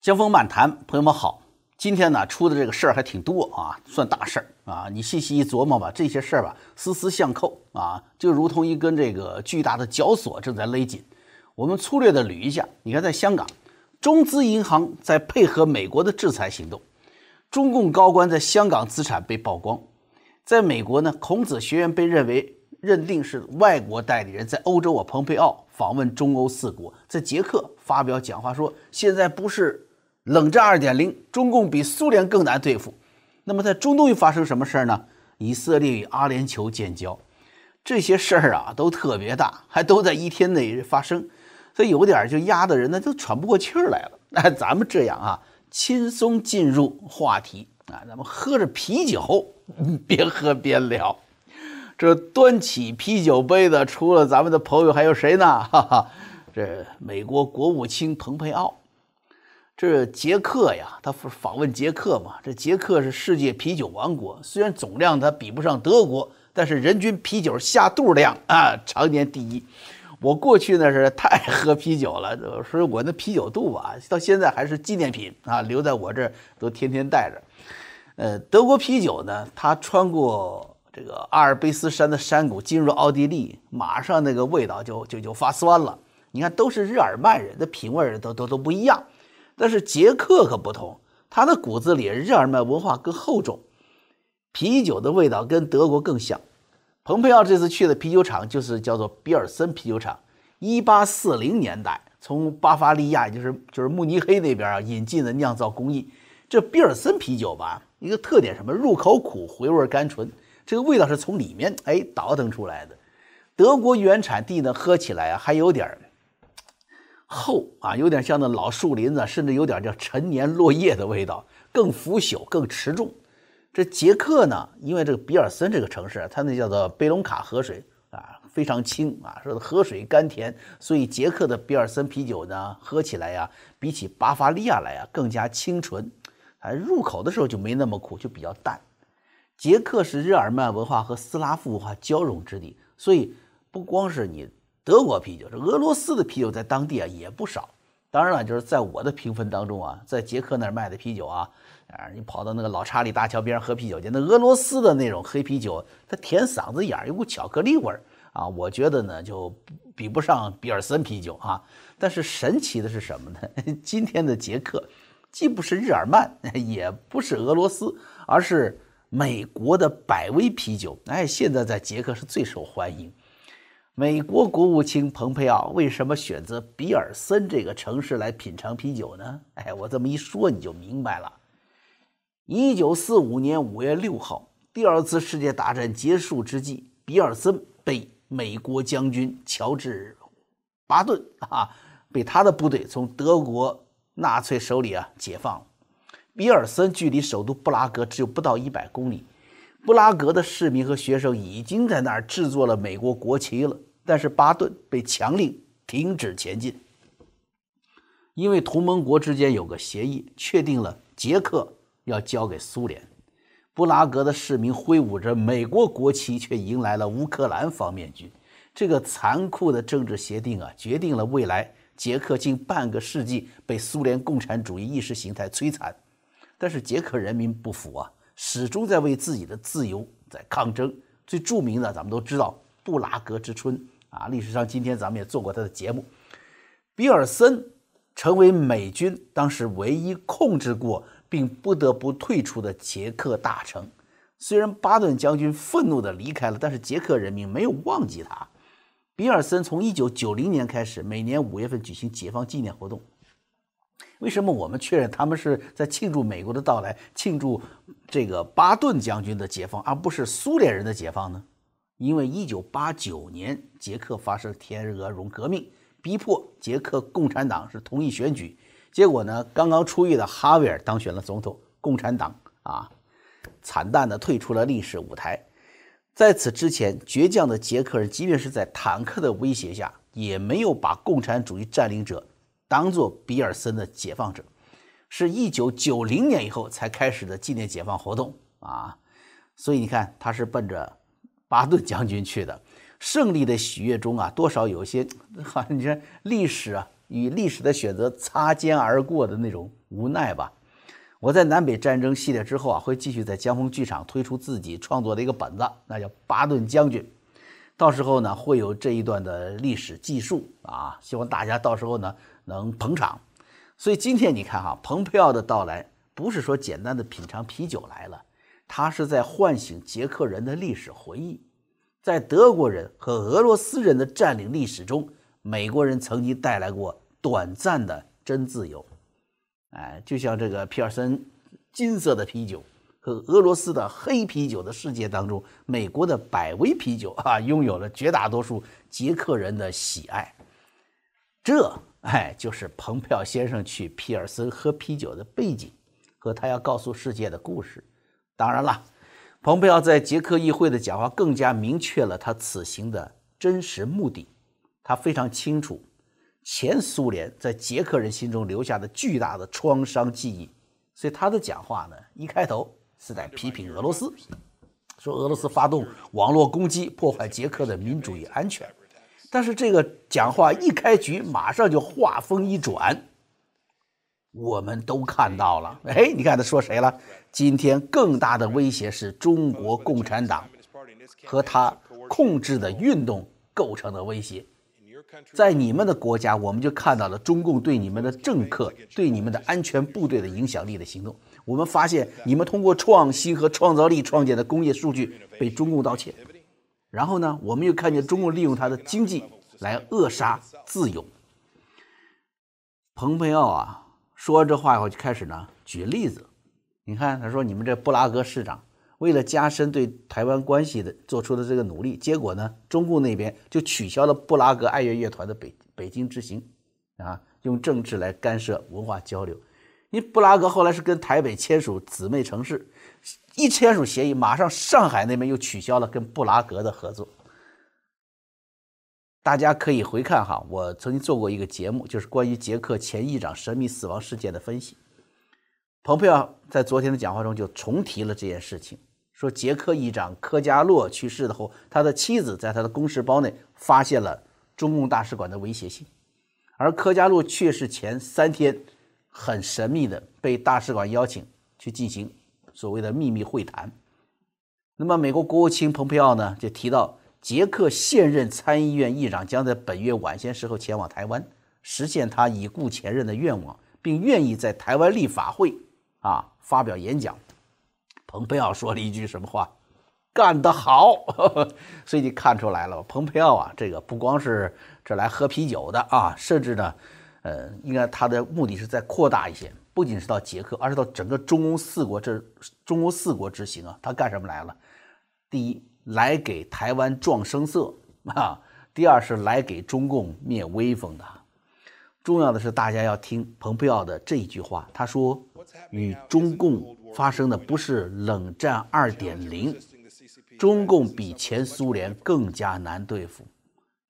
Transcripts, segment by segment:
江峰漫谈，朋友们好。今天呢，出的这个事儿还挺多啊，算大事儿啊。你细细一琢磨吧，这些事儿吧，丝丝相扣啊，就如同一根这个巨大的绞索正在勒紧。我们粗略的捋一下，你看，在香港，中资银行在配合美国的制裁行动，中共高官在香港资产被曝光。在美国呢，孔子学院被认为认定是外国代理人，在欧洲啊，蓬佩奥访问中欧四国，在捷克发表讲话说，现在不是。冷战二点零，中共比苏联更难对付。那么在中东又发生什么事儿呢？以色列与阿联酋建交，这些事儿啊都特别大，还都在一天内发生，所以有点就压的人呢都喘不过气儿来了。那咱们这样啊，轻松进入话题啊，咱们喝着啤酒，边喝边聊。这端起啤酒杯的，除了咱们的朋友，还有谁呢？哈哈，这美国国务卿蓬佩奥。这捷克呀，他访问捷克嘛？这捷克是世界啤酒王国，虽然总量它比不上德国，但是人均啤酒下肚量啊，常年第一。我过去呢是太爱喝啤酒了，所以我那啤酒肚啊，到现在还是纪念品啊，留在我这儿都天天带着。呃，德国啤酒呢，它穿过这个阿尔卑斯山的山谷，进入奥地利，马上那个味道就就就发酸了。你看，都是日耳曼人的品味都都都不一样。但是捷克可不同，他的骨子里日耳曼文化更厚重，啤酒的味道跟德国更像。蓬佩奥这次去的啤酒厂就是叫做比尔森啤酒厂，一八四零年代从巴伐利亚，就是就是慕尼黑那边啊引进的酿造工艺。这比尔森啤酒吧，一个特点什么？入口苦，回味甘醇，这个味道是从里面哎倒腾出来的。德国原产地呢，喝起来啊还有点儿。厚啊，有点像那老树林子，甚至有点叫陈年落叶的味道，更腐朽、更持重。这捷克呢，因为这个比尔森这个城市，它那叫做贝隆卡河水啊，非常清啊，说的河水甘甜，所以捷克的比尔森啤酒呢，喝起来呀，比起巴伐利亚来啊，更加清纯，啊，入口的时候就没那么苦，就比较淡。捷克是日耳曼文化和斯拉夫文化交融之地，所以不光是你。德国啤酒，这俄罗斯的啤酒在当地啊也不少。当然了，就是在我的评分当中啊，在捷克那儿卖的啤酒啊，啊，你跑到那个老查理大桥边上喝啤酒去，那俄罗斯的那种黑啤酒，它甜嗓子眼儿，有股巧克力味儿啊，我觉得呢就比不上比尔森啤酒啊。但是神奇的是什么呢？今天的捷克既不是日耳曼，也不是俄罗斯，而是美国的百威啤酒。哎，现在在捷克是最受欢迎。美国国务卿蓬佩奥为什么选择比尔森这个城市来品尝啤酒呢？哎，我这么一说你就明白了。一九四五年五月六号，第二次世界大战结束之际，比尔森被美国将军乔治·巴顿啊，被他的部队从德国纳粹手里啊解放。比尔森距离首都布拉格只有不到一百公里，布拉格的市民和学生已经在那儿制作了美国国旗了。但是巴顿被强令停止前进，因为同盟国之间有个协议，确定了捷克要交给苏联。布拉格的市民挥舞着美国国旗，却迎来了乌克兰方面军。这个残酷的政治协定啊，决定了未来捷克近半个世纪被苏联共产主义意识形态摧残。但是捷克人民不服啊，始终在为自己的自由在抗争。最著名的，咱们都知道布拉格之春。啊，历史上今天咱们也做过他的节目。比尔森成为美军当时唯一控制过并不得不退出的捷克大城。虽然巴顿将军愤怒地离开了，但是捷克人民没有忘记他。比尔森从1990年开始，每年五月份举行解放纪念活动。为什么我们确认他们是在庆祝美国的到来，庆祝这个巴顿将军的解放，而不是苏联人的解放呢？因为一九八九年捷克发生天鹅绒革命，逼迫捷克共产党是同意选举，结果呢，刚刚出狱的哈维尔当选了总统，共产党啊，惨淡的退出了历史舞台。在此之前，倔强的捷克人即便是在坦克的威胁下，也没有把共产主义占领者当做比尔森的解放者，是一九九零年以后才开始的纪念解放活动啊，所以你看，他是奔着。巴顿将军去的胜利的喜悦中啊，多少有些，好像你说历史啊与历史的选择擦肩而过的那种无奈吧。我在南北战争系列之后啊，会继续在江峰剧场推出自己创作的一个本子，那叫《巴顿将军》。到时候呢，会有这一段的历史记述啊，希望大家到时候呢能捧场。所以今天你看哈，蓬佩奥的到来不是说简单的品尝啤酒来了，他是在唤醒捷克人的历史回忆。在德国人和俄罗斯人的占领历史中，美国人曾经带来过短暂的真自由。哎，就像这个皮尔森金色的啤酒和俄罗斯的黑啤酒的世界当中，美国的百威啤酒啊，拥有了绝大多数捷克人的喜爱。这，哎，就是蓬佩奥先生去皮尔森喝啤酒的背景和他要告诉世界的故事。当然了，蓬佩奥在捷克议会的讲话更加明确了他此行的真实目的。他非常清楚。前苏联在捷克人心中留下的巨大的创伤记忆，所以他的讲话呢，一开头是在批评俄罗斯，说俄罗斯发动网络攻击，破坏捷克的民主与安全。但是这个讲话一开局，马上就话锋一转，我们都看到了，哎，你看他说谁了？今天更大的威胁是中国共产党和他控制的运动构成的威胁。在你们的国家，我们就看到了中共对你们的政客、对你们的安全部队的影响力的行动。我们发现，你们通过创新和创造力创建的工业数据被中共盗窃。然后呢，我们又看见中共利用他的经济来扼杀自由。蓬佩奥啊，说完这话以后，就开始呢举例子。你看，他说你们这布拉格市长。为了加深对台湾关系的做出的这个努力，结果呢，中共那边就取消了布拉格爱乐乐团的北北京之行，啊，用政治来干涉文化交流。你布拉格后来是跟台北签署姊妹城市，一签署协议，马上上海那边又取消了跟布拉格的合作。大家可以回看哈，我曾经做过一个节目，就是关于捷克前议长神秘死亡事件的分析。蓬佩奥在昨天的讲话中就重提了这件事情。说捷克议长科加洛去世的后，他的妻子在他的公事包内发现了中共大使馆的威胁信，而科加洛去世前三天，很神秘的被大使馆邀请去进行所谓的秘密会谈。那么，美国国务卿蓬佩奥呢，就提到捷克现任参议院议长将在本月晚些时候前往台湾，实现他已故前任的愿望，并愿意在台湾立法会啊发表演讲。蓬佩奥说了一句什么话？干得好！所以你看出来了，蓬佩奥啊，这个不光是这来喝啤酒的啊，甚至呢，呃，应该他的目的是在扩大一些，不仅是到捷克，而是到整个中欧四国这中欧四国之行啊。他干什么来了？第一，来给台湾壮声色 啊；第二是来给中共灭威风的。重要的是，大家要听蓬佩奥的这一句话，他说：“与中共。”发生的不是冷战二点零，中共比前苏联更加难对付，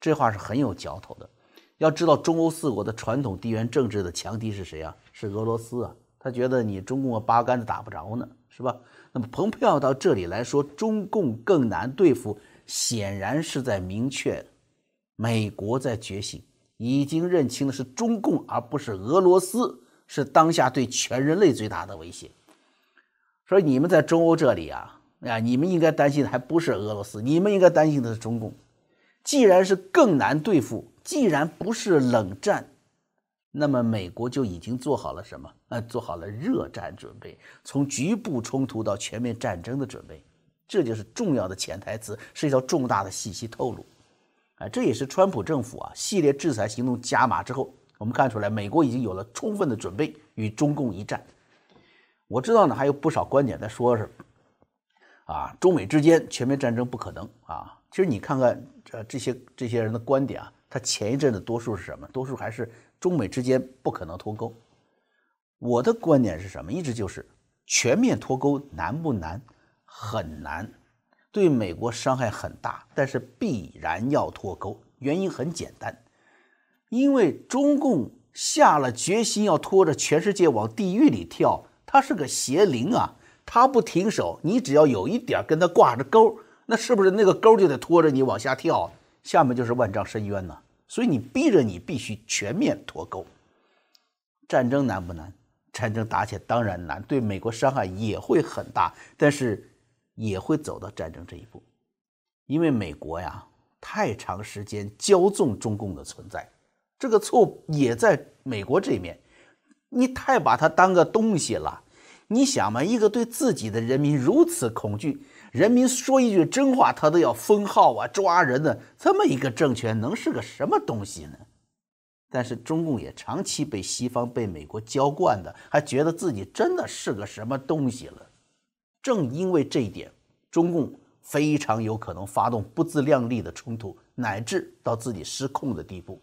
这话是很有嚼头的。要知道，中欧四国的传统地缘政治的强敌是谁啊？是俄罗斯啊！他觉得你中共八竿子打不着呢，是吧？那么，蓬佩奥到这里来说，中共更难对付，显然是在明确，美国在觉醒，已经认清的是中共，而不是俄罗斯，是当下对全人类最大的威胁。所以你们在中欧这里啊，啊，你们应该担心的还不是俄罗斯，你们应该担心的是中共。既然是更难对付，既然不是冷战，那么美国就已经做好了什么？呃，做好了热战准备，从局部冲突到全面战争的准备，这就是重要的潜台词，是一条重大的信息透露。啊，这也是川普政府啊系列制裁行动加码之后，我们看出来，美国已经有了充分的准备与中共一战。我知道呢，还有不少观点在说是，啊，中美之间全面战争不可能啊。其实你看看这这些这些人的观点啊，他前一阵的多数是什么？多数还是中美之间不可能脱钩。我的观点是什么？一直就是全面脱钩难不难？很难，对美国伤害很大，但是必然要脱钩。原因很简单，因为中共下了决心要拖着全世界往地狱里跳。他是个邪灵啊！他不停手，你只要有一点跟他挂着钩，那是不是那个钩就得拖着你往下跳？下面就是万丈深渊呢？所以你逼着你必须全面脱钩。战争难不难？战争打起来当然难，对美国伤害也会很大，但是也会走到战争这一步，因为美国呀太长时间骄纵中共的存在，这个错也在美国这面，你太把它当个东西了。你想嘛，一个对自己的人民如此恐惧，人民说一句真话他都要封号啊抓人的这么一个政权，能是个什么东西呢？但是中共也长期被西方、被美国浇灌的，还觉得自己真的是个什么东西了。正因为这一点，中共非常有可能发动不自量力的冲突，乃至到自己失控的地步。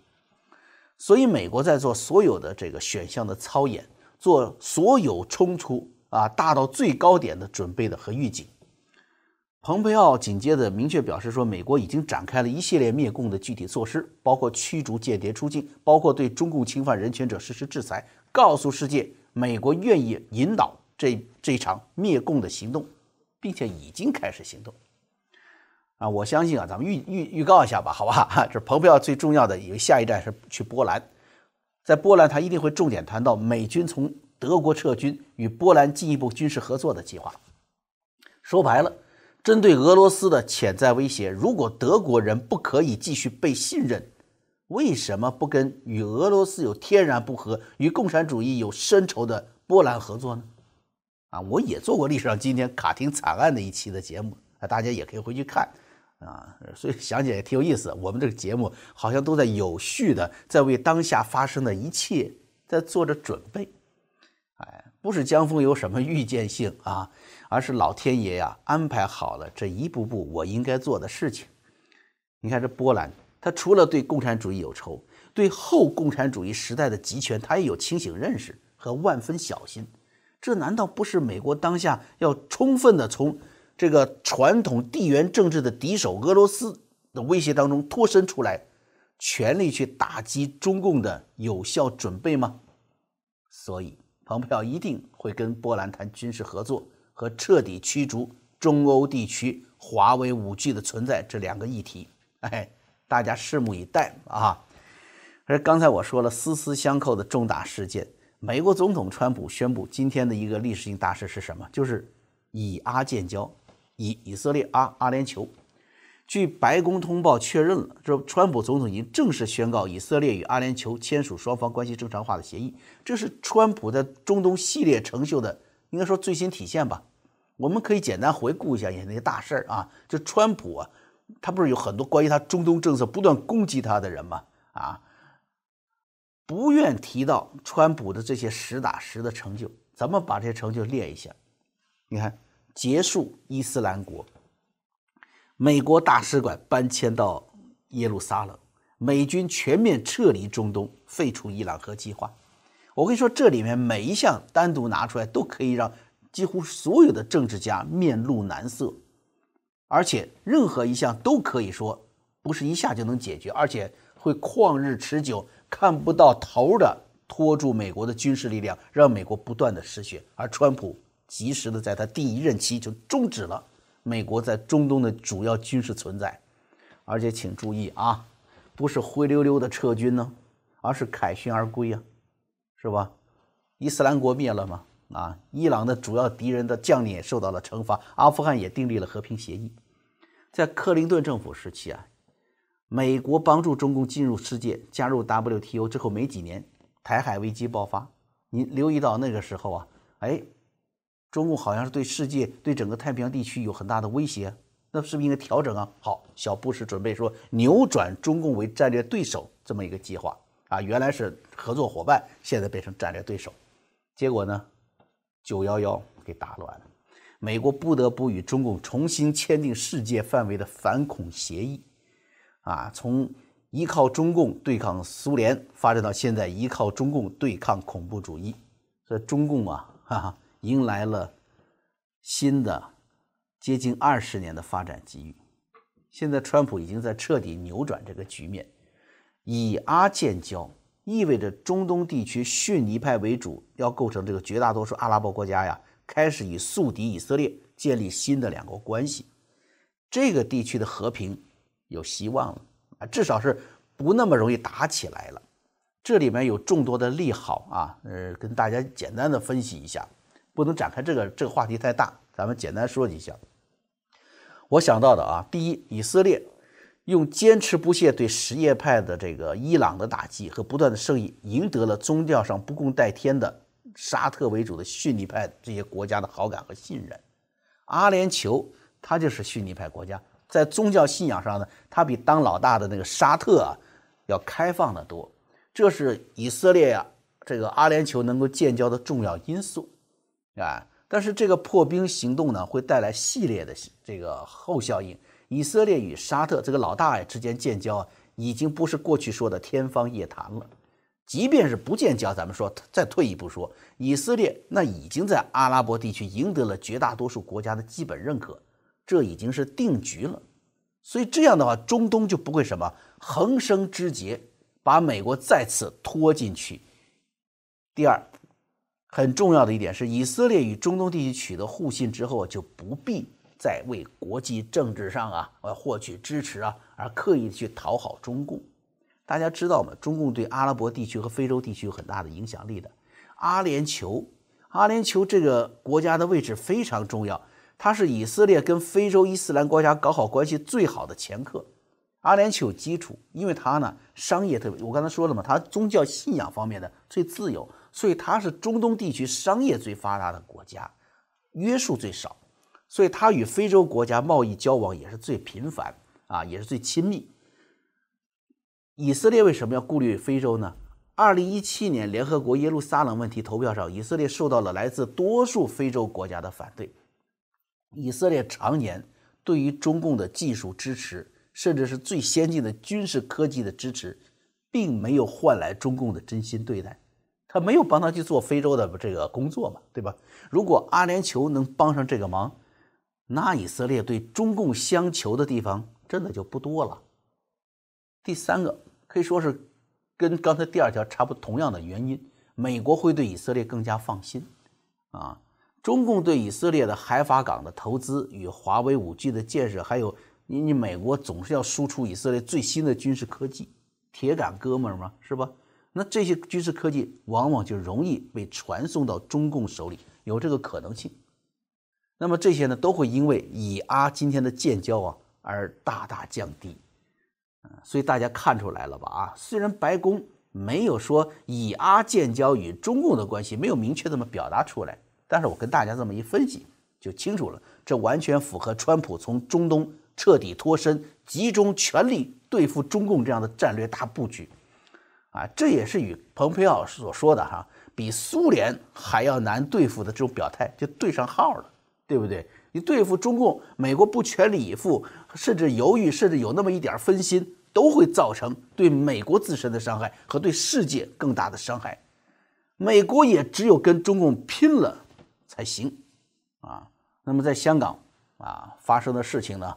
所以，美国在做所有的这个选项的操演，做所有冲突啊大到最高点的准备的和预警。蓬佩奥紧接着明确表示说，美国已经展开了一系列灭共的具体措施，包括驱逐间谍出境，包括对中共侵犯人权者实施制裁，告诉世界，美国愿意引导这这场灭共的行动，并且已经开始行动。啊，我相信啊，咱们预预预告一下吧，好吧？这蓬佩奥最重要的有下一站是去波兰，在波兰他一定会重点谈到美军从德国撤军与波兰进一步军事合作的计划。说白了。针对俄罗斯的潜在威胁，如果德国人不可以继续被信任，为什么不跟与俄罗斯有天然不和、与共产主义有深仇的波兰合作呢？啊，我也做过历史上今天卡廷惨案的一期的节目，啊，大家也可以回去看，啊，所以想起来也挺有意思。我们这个节目好像都在有序的在为当下发生的一切在做着准备，哎，不是江峰有什么预见性啊。而是老天爷呀安排好了这一步步我应该做的事情。你看这波兰，他除了对共产主义有仇，对后共产主义时代的集权，他也有清醒认识和万分小心。这难道不是美国当下要充分的从这个传统地缘政治的敌手俄罗斯的威胁当中脱身出来，全力去打击中共的有效准备吗？所以，蓬佩奥一定会跟波兰谈军事合作。和彻底驱逐中欧地区华为五 G 的存在这两个议题，哎，大家拭目以待啊！而刚才我说了丝丝相扣的重大事件，美国总统川普宣布今天的一个历史性大事是什么？就是以阿建交，以以色列阿阿联酋。据白宫通报确认了，这川普总统已经正式宣告以色列与阿联酋签署双方关系正常化的协议，这是川普在中东系列成就的。应该说最新体现吧，我们可以简单回顾一下也那些大事儿啊。就川普啊，他不是有很多关于他中东政策不断攻击他的人吗？啊，不愿提到川普的这些实打实的成就，咱们把这些成就列一下。你看，结束伊斯兰国，美国大使馆搬迁到耶路撒冷，美军全面撤离中东，废除伊朗核计划。我跟你说，这里面每一项单独拿出来，都可以让几乎所有的政治家面露难色，而且任何一项都可以说不是一下就能解决，而且会旷日持久、看不到头的拖住美国的军事力量，让美国不断的失血。而川普及时的在他第一任期就终止了美国在中东的主要军事存在，而且请注意啊，不是灰溜溜的撤军呢，而是凯旋而归呀。是吧？伊斯兰国灭了吗？啊，伊朗的主要敌人的将领也受到了惩罚，阿富汗也订立了和平协议。在克林顿政府时期啊，美国帮助中共进入世界，加入 WTO 之后没几年，台海危机爆发。你留意到那个时候啊，哎，中共好像是对世界、对整个太平洋地区有很大的威胁，那是不是应该调整啊？好，小布什准备说扭转中共为战略对手这么一个计划。啊，原来是合作伙伴，现在变成战略对手，结果呢，九幺幺给打乱了，美国不得不与中共重新签订世界范围的反恐协议，啊，从依靠中共对抗苏联，发展到现在依靠中共对抗恐怖主义，这中共啊，哈哈，迎来了新的接近二十年的发展机遇，现在川普已经在彻底扭转这个局面。以阿建交意味着中东地区逊尼派为主，要构成这个绝大多数阿拉伯国家呀，开始以宿敌以色列建立新的两国关系，这个地区的和平有希望了啊，至少是不那么容易打起来了。这里面有众多的利好啊，呃，跟大家简单的分析一下，不能展开这个这个话题太大，咱们简单说几下。我想到的啊，第一，以色列用坚持不懈对什叶派的这个伊朗的打击和不断的胜利，赢得了宗教上不共戴天的沙特为主的逊尼派这些国家的好感和信任。阿联酋它就是逊尼派国家，在宗教信仰上呢，它比当老大的那个沙特啊要开放的多。这是以色列呀，这个阿联酋能够建交的重要因素，啊，但是这个破冰行动呢，会带来系列的这个后效应。以色列与沙特这个老大爷之间建交，已经不是过去说的天方夜谭了。即便是不建交，咱们说再退一步说，以色列那已经在阿拉伯地区赢得了绝大多数国家的基本认可，这已经是定局了。所以这样的话，中东就不会什么横生枝节。把美国再次拖进去。第二，很重要的一点是，以色列与中东地区取得互信之后，就不必再为国际政治上啊，要获取支持啊，而刻意去讨好中共。大家知道吗？中共对阿拉伯地区和非洲地区有很大的影响力的。阿联酋，阿联酋这个国家的位置非常重要，它是以色列跟非洲伊斯兰国家搞好关系最好的前客。阿联酋有基础，因为它呢商业特别，我刚才说了嘛，它宗教信仰方面的最自由，所以它是中东地区商业最发达的国家，约束最少，所以它与非洲国家贸易交往也是最频繁啊，也是最亲密。以色列为什么要顾虑非洲呢？二零一七年联合国耶路撒冷问题投票上，以色列受到了来自多数非洲国家的反对。以色列常年对于中共的技术支持。甚至是最先进的军事科技的支持，并没有换来中共的真心对待，他没有帮他去做非洲的这个工作嘛，对吧？如果阿联酋能帮上这个忙，那以色列对中共相求的地方真的就不多了。第三个可以说是跟刚才第二条差不同样的原因，美国会对以色列更加放心啊。中共对以色列的海法港的投资与华为五 G 的建设，还有。你你美国总是要输出以色列最新的军事科技，铁杆哥们儿嘛，是吧？那这些军事科技往往就容易被传送到中共手里，有这个可能性。那么这些呢，都会因为以阿今天的建交啊而大大降低。所以大家看出来了吧？啊，虽然白宫没有说以阿建交与中共的关系没有明确这么表达出来，但是我跟大家这么一分析就清楚了，这完全符合川普从中东。彻底脱身，集中全力对付中共这样的战略大布局，啊，这也是与蓬佩奥所说的哈，比苏联还要难对付的这种表态就对上号了，对不对？你对付中共，美国不全力以赴，甚至犹豫，甚至有那么一点分心，都会造成对美国自身的伤害和对世界更大的伤害。美国也只有跟中共拼了才行，啊，那么在香港啊发生的事情呢？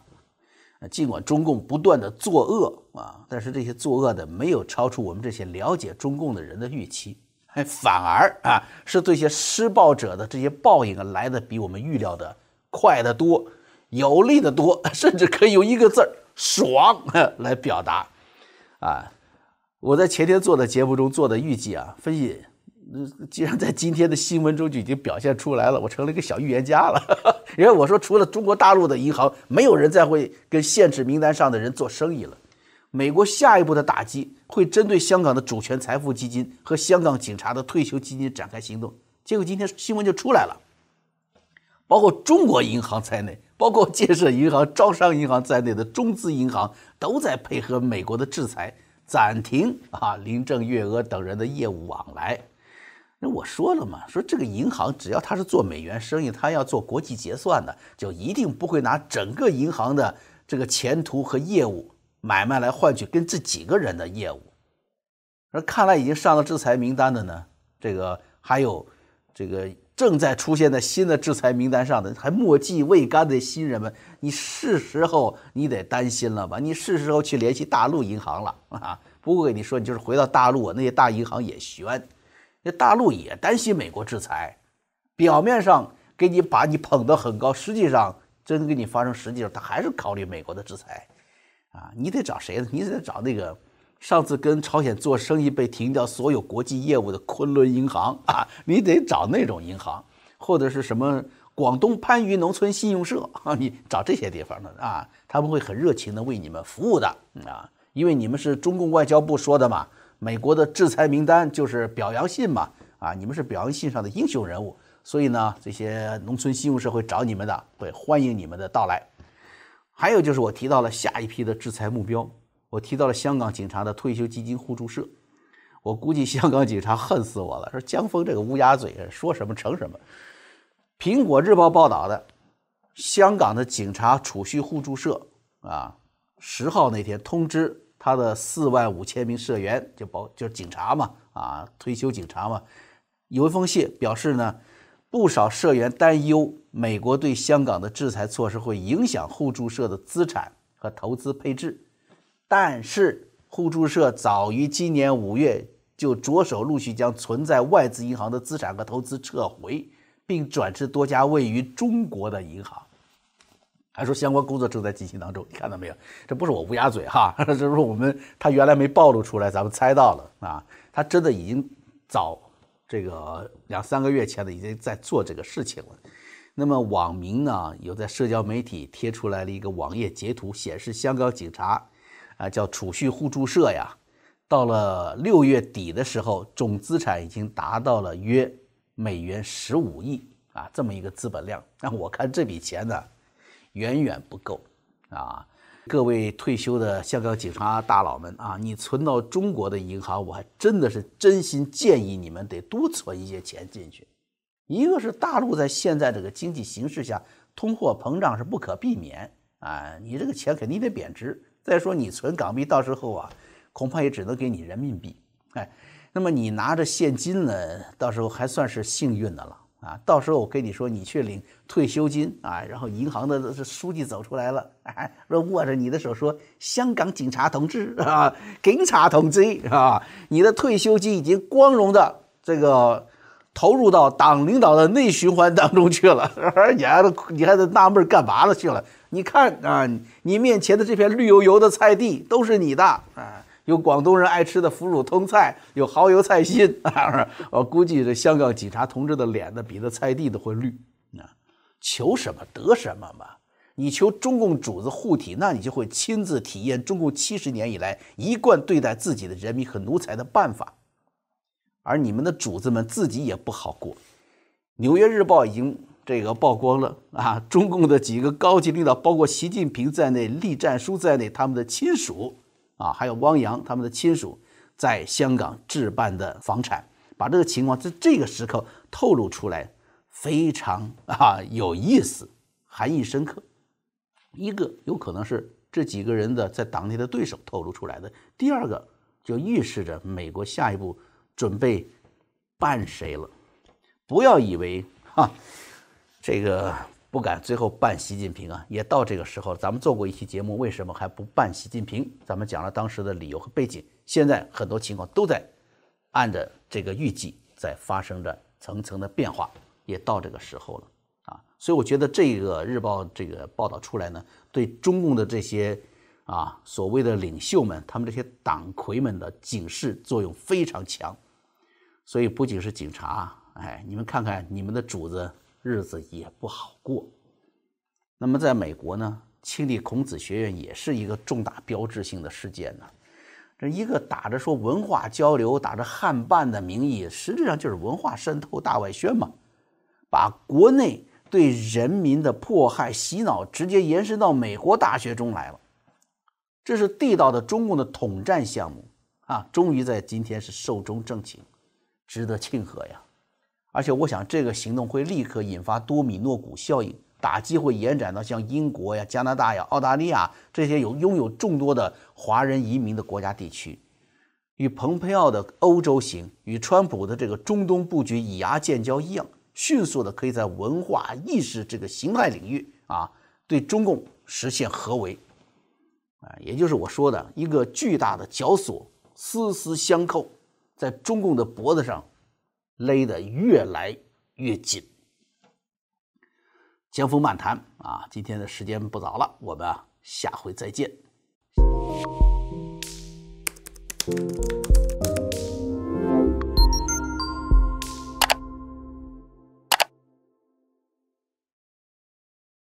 尽管中共不断的作恶啊，但是这些作恶的没有超出我们这些了解中共的人的预期，还反而啊是这些施暴者的这些报应啊来的比我们预料的快得多，有力的多，甚至可以用一个字儿“爽”来表达。啊，我在前天做的节目中做的预计啊，分析。既然在今天的新闻中就已经表现出来了，我成了一个小预言家了。因为我说，除了中国大陆的银行，没有人再会跟限制名单上的人做生意了。美国下一步的打击会针对香港的主权财富基金和香港警察的退休基金展开行动。结果今天新闻就出来了，包括中国银行在内，包括建设银行、招商银行在内的中资银行都在配合美国的制裁，暂停啊林郑月娥等人的业务往来。那我说了嘛，说这个银行只要他是做美元生意，他要做国际结算的，就一定不会拿整个银行的这个前途和业务买卖来换取跟这几个人的业务。而看来已经上了制裁名单的呢，这个还有这个正在出现在新的制裁名单上的还墨迹未干的新人们，你是时候你得担心了吧？你是时候去联系大陆银行了啊！不过跟你说，你就是回到大陆，那些大银行也悬。那大陆也担心美国制裁，表面上给你把你捧得很高，实际上真跟你发生实际上，他还是考虑美国的制裁，啊，你得找谁呢？你得找那个上次跟朝鲜做生意被停掉所有国际业务的昆仑银行啊，你得找那种银行，或者是什么广东番禺农村信用社啊，你找这些地方的啊，他们会很热情的为你们服务的啊，因为你们是中共外交部说的嘛，美国的制裁名单就是表扬信嘛，啊，你们是表扬信上的英雄人物，所以呢，这些农村信用社会找你们的，会欢迎你们的到来。还有就是我提到了下一批的制裁目标。我提到了香港警察的退休基金互助社，我估计香港警察恨死我了，说江峰这个乌鸦嘴，说什么成什么。苹果日报报道的，香港的警察储蓄互助社啊，十号那天通知他的四万五千名社员，就保就是警察嘛，啊，退休警察嘛，有一封信表示呢，不少社员担忧美国对香港的制裁措施会影响互助社的资产和投资配置。但是互助社早于今年五月就着手陆续将存在外资银行的资产和投资撤回，并转至多家位于中国的银行。还说相关工作正在进行当中，你看到没有？这不是我乌鸦嘴哈，这是我们他原来没暴露出来，咱们猜到了啊。他真的已经早这个两三个月前的已经在做这个事情了。那么网民呢有在社交媒体贴出来了一个网页截图，显示香港警察。啊，叫储蓄互助社呀，到了六月底的时候，总资产已经达到了约美元十五亿啊，这么一个资本量。那我看这笔钱呢，远远不够啊！各位退休的香港警察大佬们啊，你存到中国的银行，我还真的是真心建议你们得多存一些钱进去。一个是大陆在现在这个经济形势下，通货膨胀是不可避免啊，你这个钱肯定得贬值。再说你存港币，到时候啊，恐怕也只能给你人民币。哎，那么你拿着现金呢，到时候还算是幸运的了啊。到时候我跟你说，你去领退休金啊，然后银行的书记走出来了，哎，说握着你的手说：“香港警察同志啊，警察同志啊，你的退休金已经光荣的这个投入到党领导的内循环当中去了。”你还得你还得纳闷干嘛了去了？你看啊，你面前的这片绿油油的菜地都是你的啊！有广东人爱吃的腐乳通菜，有蚝油菜心啊！我估计这香港警察同志的脸呢，比那菜地都会绿啊！求什么得什么嘛！你求中共主子护体，那你就会亲自体验中共七十年以来一贯对待自己的人民和奴才的办法，而你们的主子们自己也不好过。《纽约日报》已经。这个曝光了啊！中共的几个高级领导，包括习近平在内，栗战书在内，他们的亲属啊，还有汪洋他们的亲属，在香港置办的房产，把这个情况在这个时刻透露出来，非常啊有意思，含义深刻。一个有可能是这几个人的在党内的对手透露出来的，第二个就预示着美国下一步准备办谁了。不要以为哈。这个不敢最后办习近平啊，也到这个时候了。咱们做过一期节目，为什么还不办习近平？咱们讲了当时的理由和背景。现在很多情况都在按着这个预计在发生着层层的变化，也到这个时候了啊。所以我觉得这个日报这个报道出来呢，对中共的这些啊所谓的领袖们，他们这些党魁们的警示作用非常强。所以不仅是警察，哎，你们看看你们的主子。日子也不好过。那么，在美国呢，清理孔子学院也是一个重大标志性的事件呢。这一个打着说文化交流、打着汉办的名义，实际上就是文化渗透大外宣嘛，把国内对人民的迫害、洗脑直接延伸到美国大学中来了。这是地道的中共的统战项目啊！终于在今天是寿终正寝，值得庆贺呀。而且我想，这个行动会立刻引发多米诺骨效应，打击会延展到像英国呀、加拿大呀、澳大利亚这些有拥有众多的华人移民的国家地区。与蓬佩奥的欧洲行，与川普的这个中东布局以牙建交一样，迅速的可以在文化意识这个形态领域啊，对中共实现合围。啊，也就是我说的一个巨大的绞索，丝丝相扣，在中共的脖子上。勒得越来越紧。江峰漫谈啊，今天的时间不早了，我们啊下回再见。